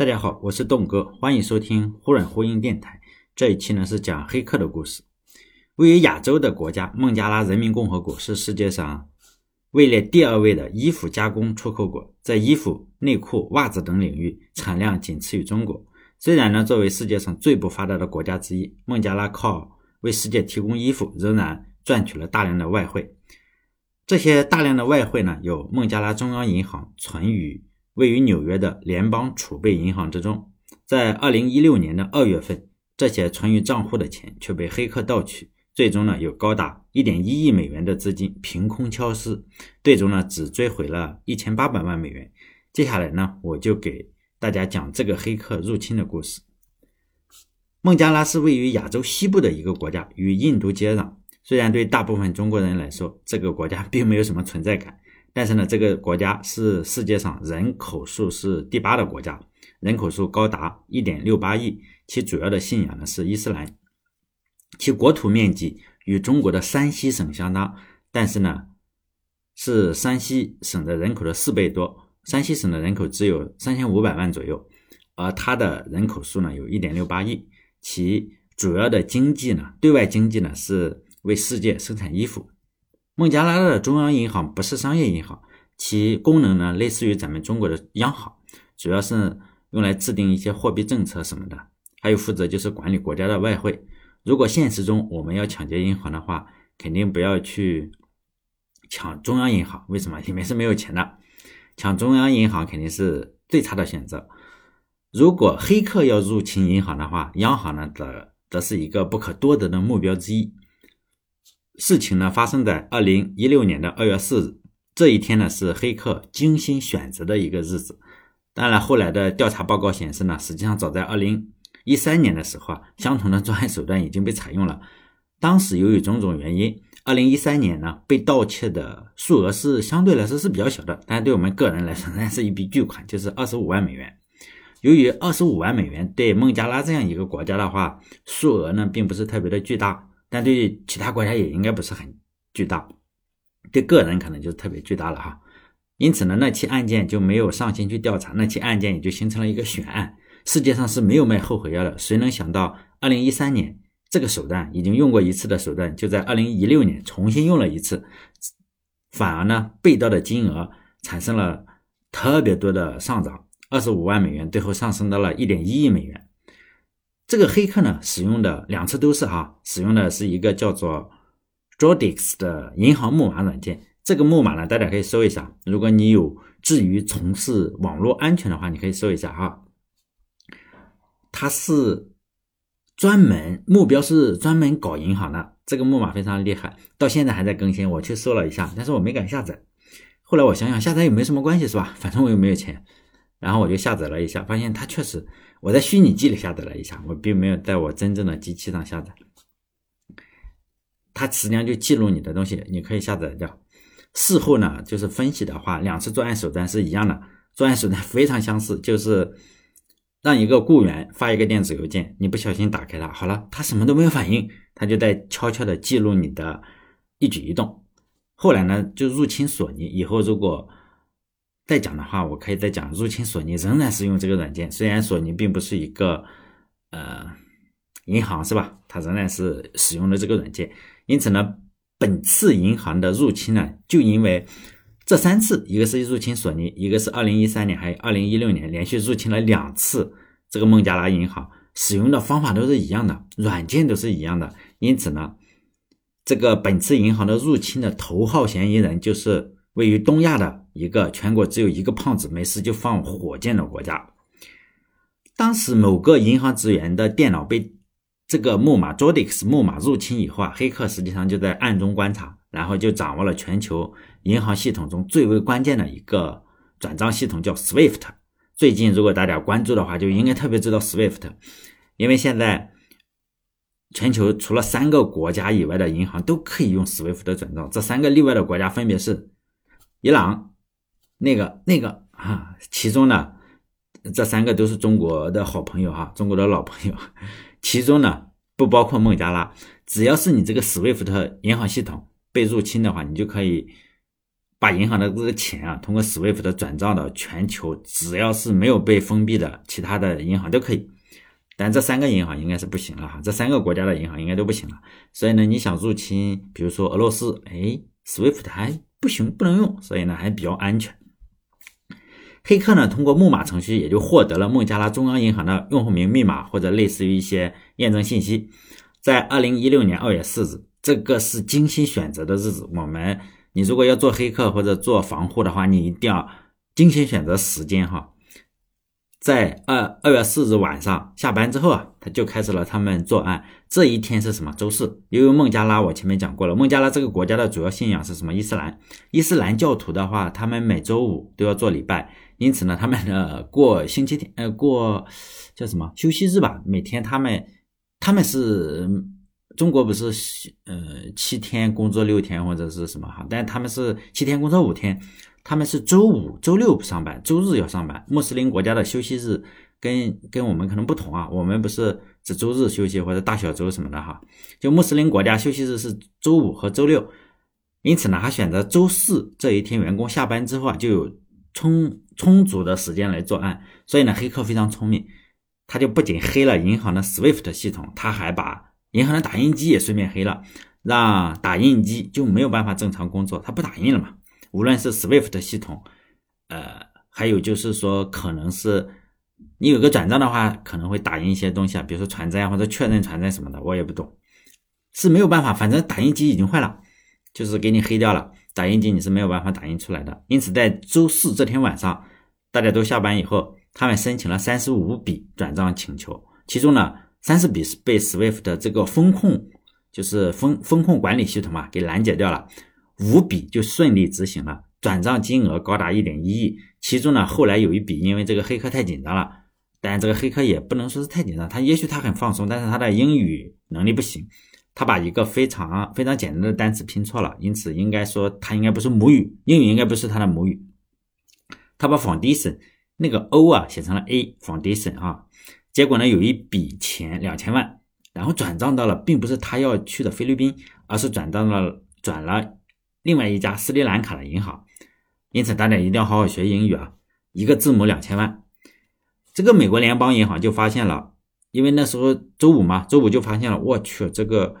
大家好，我是栋哥，欢迎收听忽软呼应电台。这一期呢是讲黑客的故事。位于亚洲的国家孟加拉人民共和国是世界上位列第二位的衣服加工出口国，在衣服、内裤、袜子等领域产量仅次于中国。虽然呢作为世界上最不发达的国家之一，孟加拉靠为世界提供衣服仍然赚取了大量的外汇。这些大量的外汇呢，有孟加拉中央银行存于。位于纽约的联邦储备银行之中，在二零一六年的二月份，这些存于账户的钱却被黑客盗取，最终呢有高达一点一亿美元的资金凭空消失，最终呢只追回了一千八百万美元。接下来呢，我就给大家讲这个黑客入侵的故事。孟加拉是位于亚洲西部的一个国家，与印度接壤。虽然对大部分中国人来说，这个国家并没有什么存在感。但是呢，这个国家是世界上人口数是第八的国家，人口数高达一点六八亿，其主要的信仰呢是伊斯兰，其国土面积与中国的山西省相当，但是呢是山西省的人口的四倍多，山西省的人口只有三千五百万左右，而它的人口数呢有一点六八亿，其主要的经济呢，对外经济呢是为世界生产衣服。孟加拉的中央银行不是商业银行，其功能呢类似于咱们中国的央行，主要是用来制定一些货币政策什么的，还有负责就是管理国家的外汇。如果现实中我们要抢劫银行的话，肯定不要去抢中央银行，为什么？里面是没有钱的，抢中央银行肯定是最差的选择。如果黑客要入侵银行的话，央行呢则则是一个不可多得的目标之一。事情呢发生在二零一六年的二月四日，这一天呢是黑客精心选择的一个日子。当然，后来的调查报告显示呢，实际上早在二零一三年的时候啊，相同的作案手段已经被采用了。当时由于种种原因，二零一三年呢被盗窃的数额是相对来说是比较小的，但是对我们个人来说，那是一笔巨款，就是二十五万美元。由于二十五万美元对孟加拉这样一个国家的话，数额呢并不是特别的巨大。但对其他国家也应该不是很巨大，对个人可能就特别巨大了哈。因此呢，那起案件就没有上心去调查，那起案件也就形成了一个悬案。世界上是没有卖后悔药的，谁能想到，二零一三年这个手段已经用过一次的手段，就在二零一六年重新用了一次，反而呢，被盗的金额产生了特别多的上涨，二十五万美元最后上升到了一点一亿美元。这个黑客呢，使用的两次都是哈，使用的是一个叫做 Jodix 的银行木马软件。这个木马呢，大家可以搜一下。如果你有至于从事网络安全的话，你可以搜一下哈。它是专门目标是专门搞银行的，这个木马非常厉害，到现在还在更新。我去搜了一下，但是我没敢下载。后来我想想，下载也没什么关系是吧？反正我又没有钱。然后我就下载了一下，发现它确实。我在虚拟机里下载了一下，我并没有在我真正的机器上下载。它实际上就记录你的东西，你可以下载掉。事后呢，就是分析的话，两次作案手段是一样的，作案手段非常相似，就是让一个雇员发一个电子邮件，你不小心打开它，好了，它什么都没有反应，它就在悄悄的记录你的一举一动。后来呢，就入侵索尼，以后如果。再讲的话，我可以再讲入侵索尼仍然是用这个软件，虽然索尼并不是一个呃银行是吧？它仍然是使用的这个软件。因此呢，本次银行的入侵呢，就因为这三次，一个是入侵索尼，一个是二零一三年，还有二零一六年连续入侵了两次这个孟加拉银行，使用的方法都是一样的，软件都是一样的。因此呢，这个本次银行的入侵的头号嫌疑人就是位于东亚的。一个全国只有一个胖子没事就放火箭的国家。当时某个银行职员的电脑被这个木马 Jodix 木马入侵以后啊，黑客实际上就在暗中观察，然后就掌握了全球银行系统中最为关键的一个转账系统，叫 Swift。最近如果大家关注的话，就应该特别知道 Swift，因为现在全球除了三个国家以外的银行都可以用 Swift 的转账，这三个例外的国家分别是伊朗。那个那个啊，其中呢，这三个都是中国的好朋友哈，中国的老朋友。其中呢，不包括孟加拉。只要是你这个 SWIFT 银行系统被入侵的话，你就可以把银行的这个钱啊，通过 SWIFT 转账到全球，只要是没有被封闭的其他的银行都可以。但这三个银行应该是不行了哈，这三个国家的银行应该都不行了。所以呢，你想入侵，比如说俄罗斯，哎，SWIFT 还不行，不能用，所以呢还比较安全。黑客呢，通过木马程序也就获得了孟加拉中央银行的用户名、密码或者类似于一些验证信息。在二零一六年二月四日，这个是精心选择的日子。我们，你如果要做黑客或者做防护的话，你一定要精心选择时间哈。在二二月四日晚上下班之后啊，他就开始了他们作案。这一天是什么？周四。因为孟加拉我前面讲过了，孟加拉这个国家的主要信仰是什么？伊斯兰。伊斯兰教徒的话，他们每周五都要做礼拜，因此呢，他们呃过星期天呃过叫什么休息日吧？每天他们他们是中国不是呃七天工作六天或者是什么哈？但他们是七天工作五天。他们是周五、周六不上班，周日要上班。穆斯林国家的休息日跟跟我们可能不同啊，我们不是只周日休息或者大小周什么的哈。就穆斯林国家休息日是周五和周六，因此呢，他选择周四这一天，员工下班之后啊，就有充充足的时间来作案。所以呢，黑客非常聪明，他就不仅黑了银行的 SWIFT 系统，他还把银行的打印机也顺便黑了，让打印机就没有办法正常工作，它不打印了嘛。无论是 SWIFT 系统，呃，还有就是说，可能是你有个转账的话，可能会打印一些东西啊，比如说传真或者确认传真什么的，我也不懂，是没有办法，反正打印机已经坏了，就是给你黑掉了，打印机你是没有办法打印出来的。因此，在周四这天晚上，大家都下班以后，他们申请了三十五笔转账请求，其中呢，三十笔是被 SWIFT 的这个风控，就是风风控管理系统嘛，给拦截掉了。五笔就顺利执行了，转账金额高达一点一亿。其中呢，后来有一笔，因为这个黑客太紧张了，但这个黑客也不能说是太紧张，他也许他很放松，但是他的英语能力不行，他把一个非常非常简单的单词拼错了，因此应该说他应该不是母语，英语应该不是他的母语。他把 foundation 那个 o 啊写成了 a，foundation 啊，结果呢有一笔钱两千万，然后转账到了，并不是他要去的菲律宾，而是转到了转了。另外一家斯里兰卡的银行，因此大家一定要好好学英语啊！一个字母两千万，这个美国联邦银行就发现了，因为那时候周五嘛，周五就发现了，我去，这个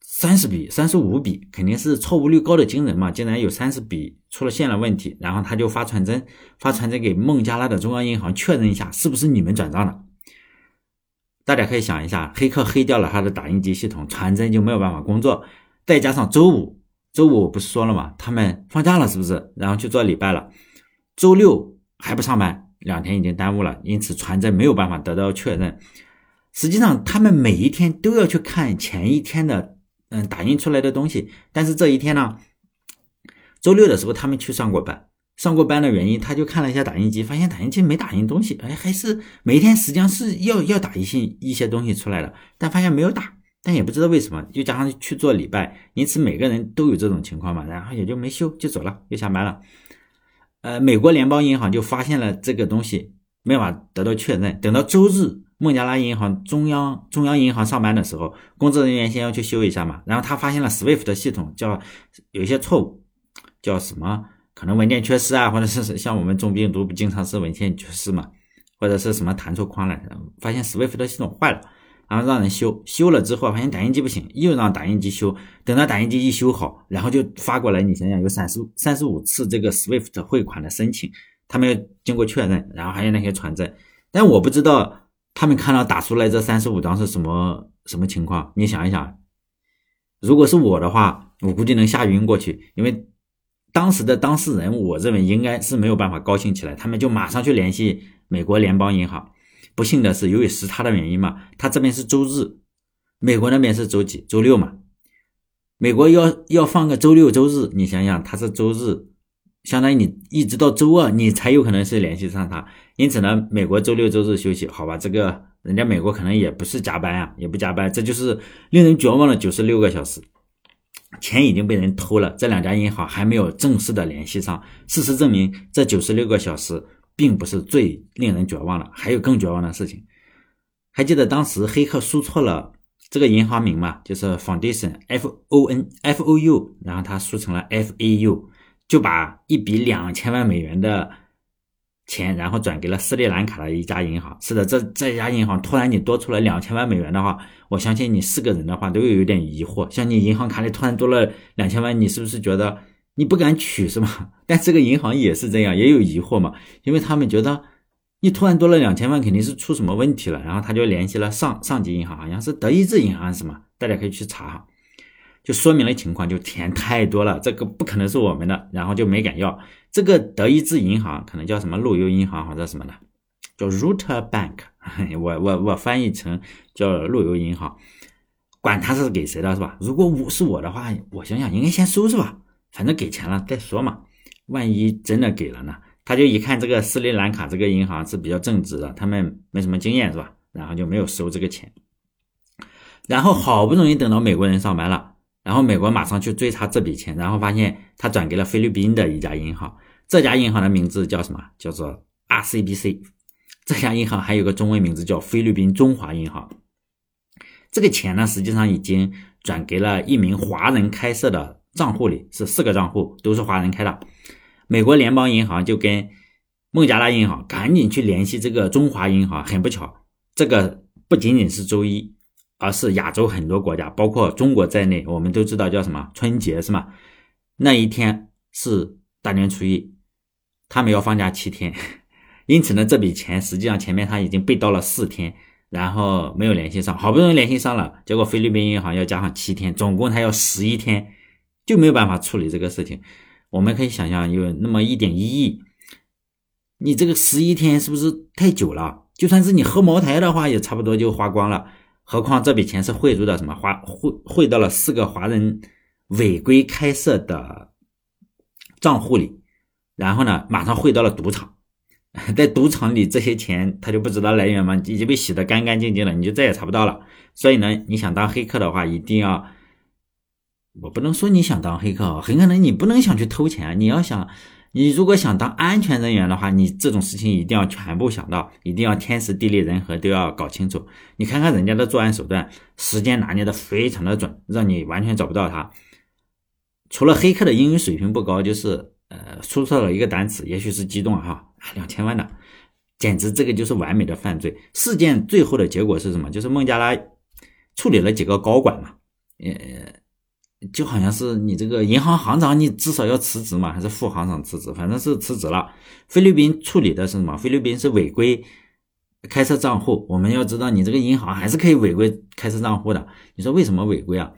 三十笔、三十五笔肯定是错误率高的惊人嘛，竟然有三十笔出了现了问题，然后他就发传真，发传真给孟加拉的中央银行确认一下，是不是你们转账的？大家可以想一下，黑客黑掉了他的打印机系统，传真就没有办法工作，再加上周五。周五不是说了吗？他们放假了是不是？然后去做礼拜了。周六还不上班，两天已经耽误了，因此传真没有办法得到确认。实际上，他们每一天都要去看前一天的嗯打印出来的东西，但是这一天呢，周六的时候他们去上过班，上过班的原因，他就看了一下打印机，发现打印机没打印东西，哎，还是每一天实际上是要要打一些一些东西出来的，但发现没有打。但也不知道为什么，又加上去做礼拜，因此每个人都有这种情况嘛，然后也就没修就走了，又下班了。呃，美国联邦银行就发现了这个东西，没法得到确认。等到周日，孟加拉银行中央中央银行上班的时候，工作人员先要去修一下嘛，然后他发现了 SWIFT 的系统叫有一些错误，叫什么？可能文件缺失啊，或者是像我们中病毒不经常是文件缺失嘛，或者是什么弹出框了，发现 SWIFT 的系统坏了。然后让人修，修了之后发现打印机不行，又让打印机修。等到打印机一修好，然后就发过来。你想想，有三十三十五次这个 SWIFT 汇款的申请，他们要经过确认，然后还有那些传真。但我不知道他们看到打出来这三十五张是什么什么情况。你想一想，如果是我的话，我估计能吓晕过去，因为当时的当事人，我认为应该是没有办法高兴起来，他们就马上去联系美国联邦银行。不幸的是，由于时差的原因嘛，他这边是周日，美国那边是周几？周六嘛。美国要要放个周六周日，你想想，他是周日，相当于你一直到周二，你才有可能是联系上他。因此呢，美国周六周日休息，好吧？这个人家美国可能也不是加班啊，也不加班，这就是令人绝望的九十六个小时，钱已经被人偷了，这两家银行还没有正式的联系上。事实证明，这九十六个小时。并不是最令人绝望的，还有更绝望的事情。还记得当时黑客输错了这个银行名吗？就是 Foundation F O N F O U，然后他输成了 F A U。就把一笔两千万美元的钱，然后转给了斯里兰卡的一家银行。是的，这这家银行突然你多出了两千万美元的话，我相信你是个人的话都有有点疑惑。像你银行卡里突然多了两千万，你是不是觉得你不敢取是吗？但这个银行也是这样，也有疑惑嘛，因为他们觉得。你突然多了两千万，肯定是出什么问题了。然后他就联系了上上级银行，好像是德意志银行，是吗？大家可以去查哈，就说明了情况，就钱太多了，这个不可能是我们的，然后就没敢要。这个德意志银行可能叫什么路由银行或者什么的，叫 Route Bank，我我我翻译成叫路由银行，管他是给谁的，是吧？如果我是我的话，我想想应该先收是吧？反正给钱了再说嘛，万一真的给了呢？他就一看这个斯里兰卡这个银行是比较正直的，他们没什么经验是吧？然后就没有收这个钱。然后好不容易等到美国人上班了，然后美国马上去追查这笔钱，然后发现他转给了菲律宾的一家银行，这家银行的名字叫什么？叫做 RCBC。这家银行还有个中文名字叫菲律宾中华银行。这个钱呢，实际上已经转给了一名华人开设的账户里，是四个账户，都是华人开的。美国联邦银行就跟孟加拉银行赶紧去联系这个中华银行，很不巧，这个不仅仅是周一，而是亚洲很多国家，包括中国在内，我们都知道叫什么春节是吗？那一天是大年初一，他们要放假七天，因此呢，这笔钱实际上前面他已经被盗了四天，然后没有联系上，好不容易联系上了，结果菲律宾银行要加上七天，总共他要十一天，就没有办法处理这个事情。我们可以想象，有那么一点一亿，你这个十一天是不是太久了？就算是你喝茅台的话，也差不多就花光了。何况这笔钱是汇入到什么？花汇汇到了四个华人违规开设的账户里，然后呢，马上汇到了赌场。在赌场里，这些钱他就不知道来源吗？已经被洗得干干净净了，你就再也查不到了。所以呢，你想当黑客的话，一定要。我不能说你想当黑客啊，很可能你不能想去偷钱。你要想，你如果想当安全人员的话，你这种事情一定要全部想到，一定要天时地利人和都要搞清楚。你看看人家的作案手段，时间拿捏的非常的准，让你完全找不到他。除了黑客的英语水平不高，就是呃出错了一个单词，也许是激动哈，两千万的，简直这个就是完美的犯罪。事件最后的结果是什么？就是孟加拉处理了几个高管嘛，呃。就好像是你这个银行行长，你至少要辞职嘛，还是副行长辞职？反正是辞职了。菲律宾处理的是什么？菲律宾是违规开设账户。我们要知道，你这个银行还是可以违规开设账户的。你说为什么违规啊？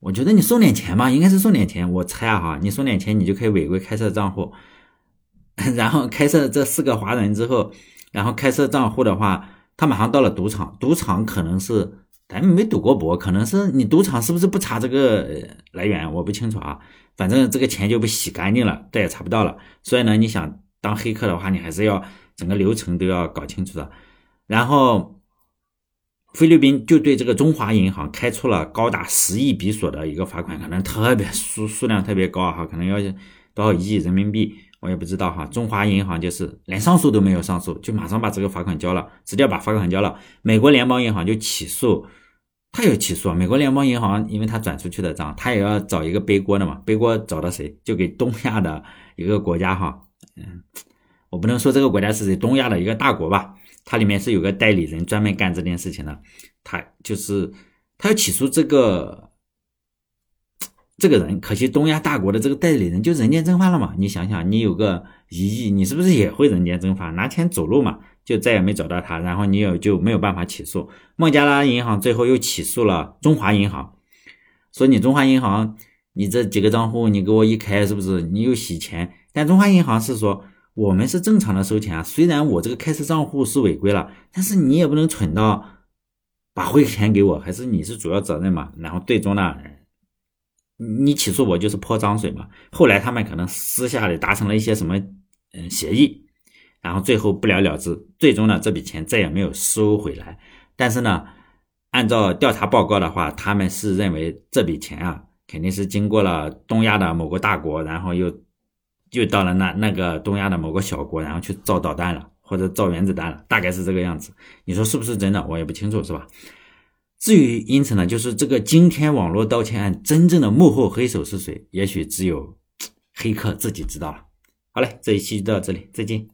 我觉得你送点钱吧，应该是送点钱。我猜啊，你送点钱，你就可以违规开设账户。然后开设这四个华人之后，然后开设账户的话，他马上到了赌场，赌场可能是。咱们没赌过博，可能是你赌场是不是不查这个来源？我不清楚啊。反正这个钱就被洗干净了，再也查不到了。所以呢，你想当黑客的话，你还是要整个流程都要搞清楚的。然后菲律宾就对这个中华银行开出了高达十亿比索的一个罚款，可能特别数数量特别高哈，可能要多少亿人民币，我也不知道哈。中华银行就是连上诉都没有上诉，就马上把这个罚款交了，直接把罚款交了。美国联邦银行就起诉。他有起诉啊美国联邦银行，因为他转出去的账，他也要找一个背锅的嘛。背锅找到谁？就给东亚的一个国家哈，嗯，我不能说这个国家是谁，东亚的一个大国吧。它里面是有个代理人专门干这件事情的，他就是他要起诉这个这个人。可惜东亚大国的这个代理人就人间蒸发了嘛。你想想，你有个一亿，你是不是也会人间蒸发？拿钱走路嘛。就再也没找到他，然后你也就没有办法起诉孟加拉银行，最后又起诉了中华银行，说你中华银行，你这几个账户你给我一开，是不是你又洗钱？但中华银行是说我们是正常的收钱啊，虽然我这个开设账户是违规了，但是你也不能蠢到把汇钱给我，还是你是主要责任嘛。然后最终呢，你起诉我就是泼脏水嘛。后来他们可能私下里达成了一些什么嗯协议。然后最后不了了之，最终呢这笔钱再也没有收回来。但是呢，按照调查报告的话，他们是认为这笔钱啊肯定是经过了东亚的某个大国，然后又又到了那那个东亚的某个小国，然后去造导弹了或者造原子弹了，大概是这个样子。你说是不是真的？我也不清楚，是吧？至于因此呢，就是这个惊天网络盗窃案真正的幕后黑手是谁？也许只有黑客自己知道了。好嘞，这一期就到这里，再见。